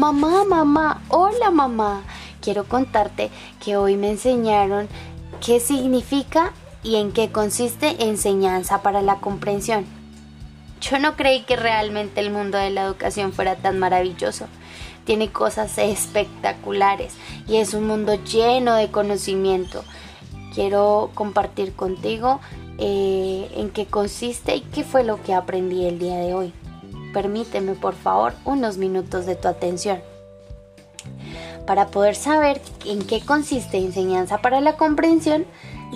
mamá, mamá, hola mamá. Quiero contarte que hoy me enseñaron qué significa y en qué consiste enseñanza para la comprensión. Yo no creí que realmente el mundo de la educación fuera tan maravilloso. Tiene cosas espectaculares y es un mundo lleno de conocimiento. Quiero compartir contigo eh, en qué consiste y qué fue lo que aprendí el día de hoy. Permíteme por favor unos minutos de tu atención. Para poder saber en qué consiste enseñanza para la comprensión,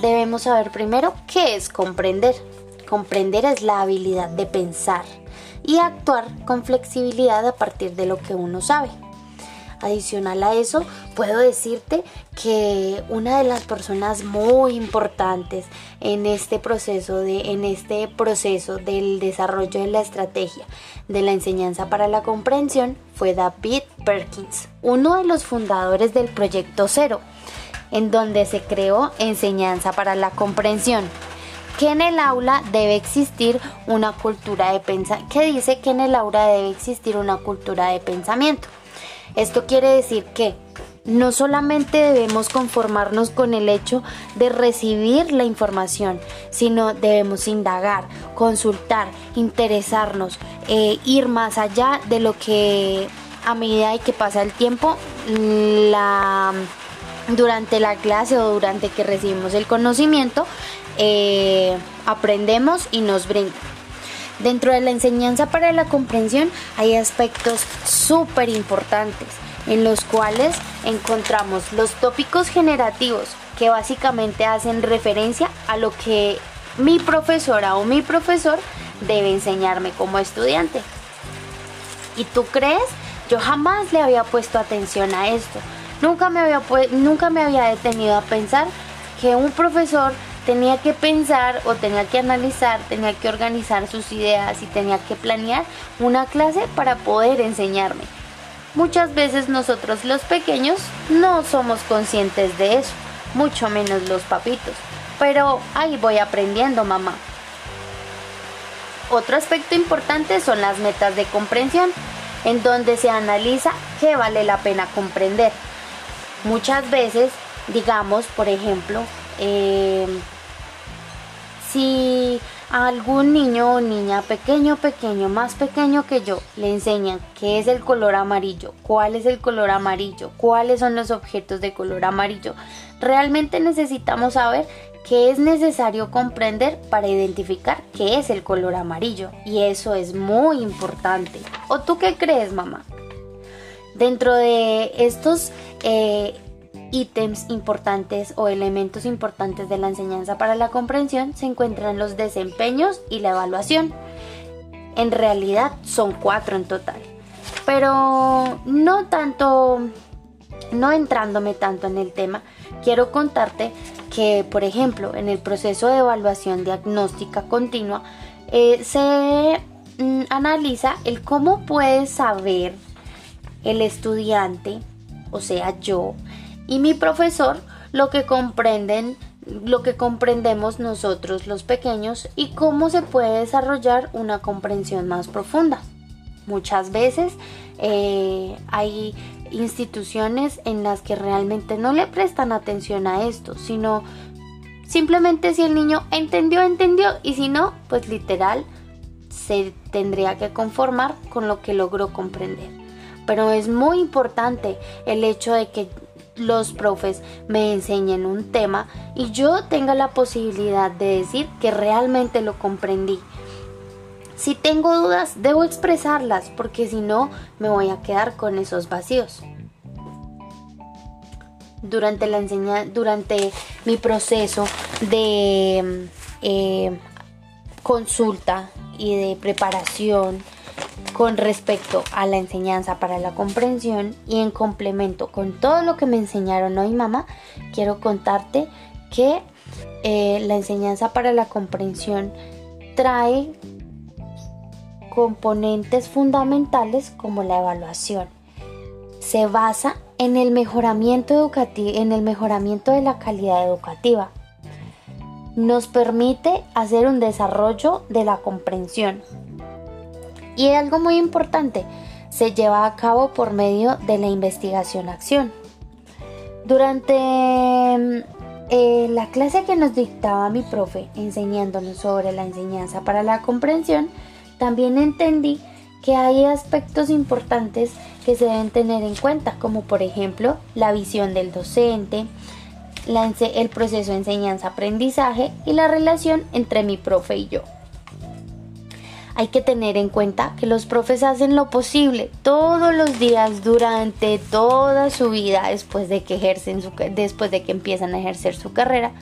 debemos saber primero qué es comprender. Comprender es la habilidad de pensar y actuar con flexibilidad a partir de lo que uno sabe. Adicional a eso, puedo decirte que una de las personas muy importantes en este proceso de en este proceso del desarrollo de la estrategia de la enseñanza para la comprensión fue David Perkins, uno de los fundadores del proyecto Cero, en donde se creó enseñanza para la comprensión que en el aula debe existir una cultura de pensamiento, que dice que en el aula debe existir una cultura de pensamiento. Esto quiere decir que no solamente debemos conformarnos con el hecho de recibir la información, sino debemos indagar, consultar, interesarnos, eh, ir más allá de lo que a medida que pasa el tiempo, durante la clase o durante que recibimos el conocimiento, eh, aprendemos y nos brinda. Dentro de la enseñanza para la comprensión hay aspectos súper importantes en los cuales encontramos los tópicos generativos que básicamente hacen referencia a lo que mi profesora o mi profesor debe enseñarme como estudiante. ¿Y tú crees? Yo jamás le había puesto atención a esto. Nunca me había, nunca me había detenido a pensar que un profesor tenía que pensar o tenía que analizar, tenía que organizar sus ideas y tenía que planear una clase para poder enseñarme. Muchas veces nosotros los pequeños no somos conscientes de eso, mucho menos los papitos. Pero ahí voy aprendiendo, mamá. Otro aspecto importante son las metas de comprensión, en donde se analiza qué vale la pena comprender. Muchas veces, digamos, por ejemplo, eh, si a algún niño o niña pequeño, pequeño, más pequeño que yo, le enseñan qué es el color amarillo, cuál es el color amarillo, cuáles son los objetos de color amarillo, realmente necesitamos saber qué es necesario comprender para identificar qué es el color amarillo. Y eso es muy importante. ¿O tú qué crees, mamá? Dentro de estos eh, ítems importantes o elementos importantes de la enseñanza para la comprensión se encuentran los desempeños y la evaluación. En realidad son cuatro en total. Pero no tanto, no entrándome tanto en el tema, quiero contarte que, por ejemplo, en el proceso de evaluación diagnóstica continua, eh, se mm, analiza el cómo puede saber el estudiante, o sea, yo, y mi profesor lo que comprenden lo que comprendemos nosotros los pequeños y cómo se puede desarrollar una comprensión más profunda. Muchas veces eh, hay instituciones en las que realmente no le prestan atención a esto, sino simplemente si el niño entendió, entendió y si no, pues literal se tendría que conformar con lo que logró comprender. Pero es muy importante el hecho de que los profes me enseñen un tema y yo tenga la posibilidad de decir que realmente lo comprendí. Si tengo dudas, debo expresarlas porque si no me voy a quedar con esos vacíos. Durante la enseñanza, durante mi proceso de eh, consulta y de preparación con respecto a la enseñanza para la comprensión y en complemento con todo lo que me enseñaron hoy mamá, quiero contarte que eh, la enseñanza para la comprensión trae componentes fundamentales como la evaluación. Se basa en el mejoramiento educativo, en el mejoramiento de la calidad educativa. Nos permite hacer un desarrollo de la comprensión, y algo muy importante, se lleva a cabo por medio de la investigación-acción. Durante mm, eh, la clase que nos dictaba mi profe enseñándonos sobre la enseñanza para la comprensión, también entendí que hay aspectos importantes que se deben tener en cuenta, como por ejemplo la visión del docente, el proceso de enseñanza-aprendizaje y la relación entre mi profe y yo. Hay que tener en cuenta que los profes hacen lo posible todos los días durante toda su vida después de que ejercen su, después de que empiezan a ejercer su carrera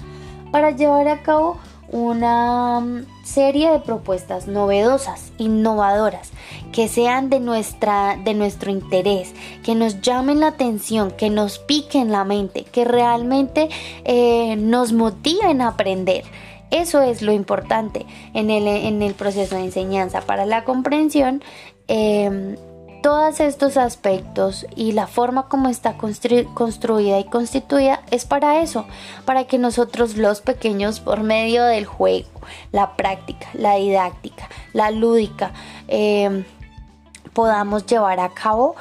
para llevar a cabo una mm, serie de propuestas novedosas, innovadoras, que sean de, nuestra, de nuestro interés, que nos llamen la atención, que nos piquen la mente, que realmente eh, nos motiven a aprender. Eso es lo importante en el, en el proceso de enseñanza para la comprensión. Em, todos estos aspectos y la forma como está construida y constituida es para eso, para que nosotros los pequeños por medio del juego, la práctica, la didáctica, la lúdica, em, podamos llevar a cabo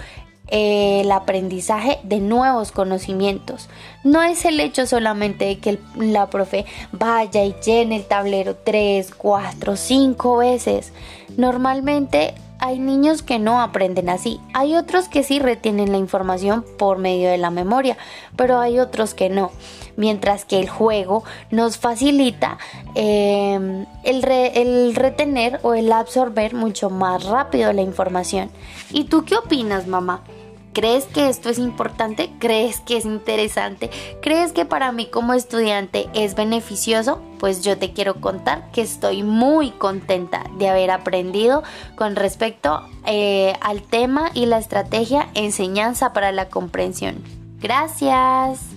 el aprendizaje de nuevos conocimientos. No es el hecho solamente de que la profe vaya y llene el tablero 3, 4, 5 veces. Normalmente hay niños que no aprenden así, hay otros que sí retienen la información por medio de la memoria, pero hay otros que no. Mientras que el juego nos facilita em, el, el retener o el absorber mucho más rápido la información. ¿Y tú qué opinas, mamá? ¿Crees que esto es importante? ¿Crees que es interesante? ¿Crees que para mí como estudiante es beneficioso? Pues yo te quiero contar que estoy muy contenta de haber aprendido con respecto eh, al tema y la estrategia enseñanza para la comprensión. Gracias.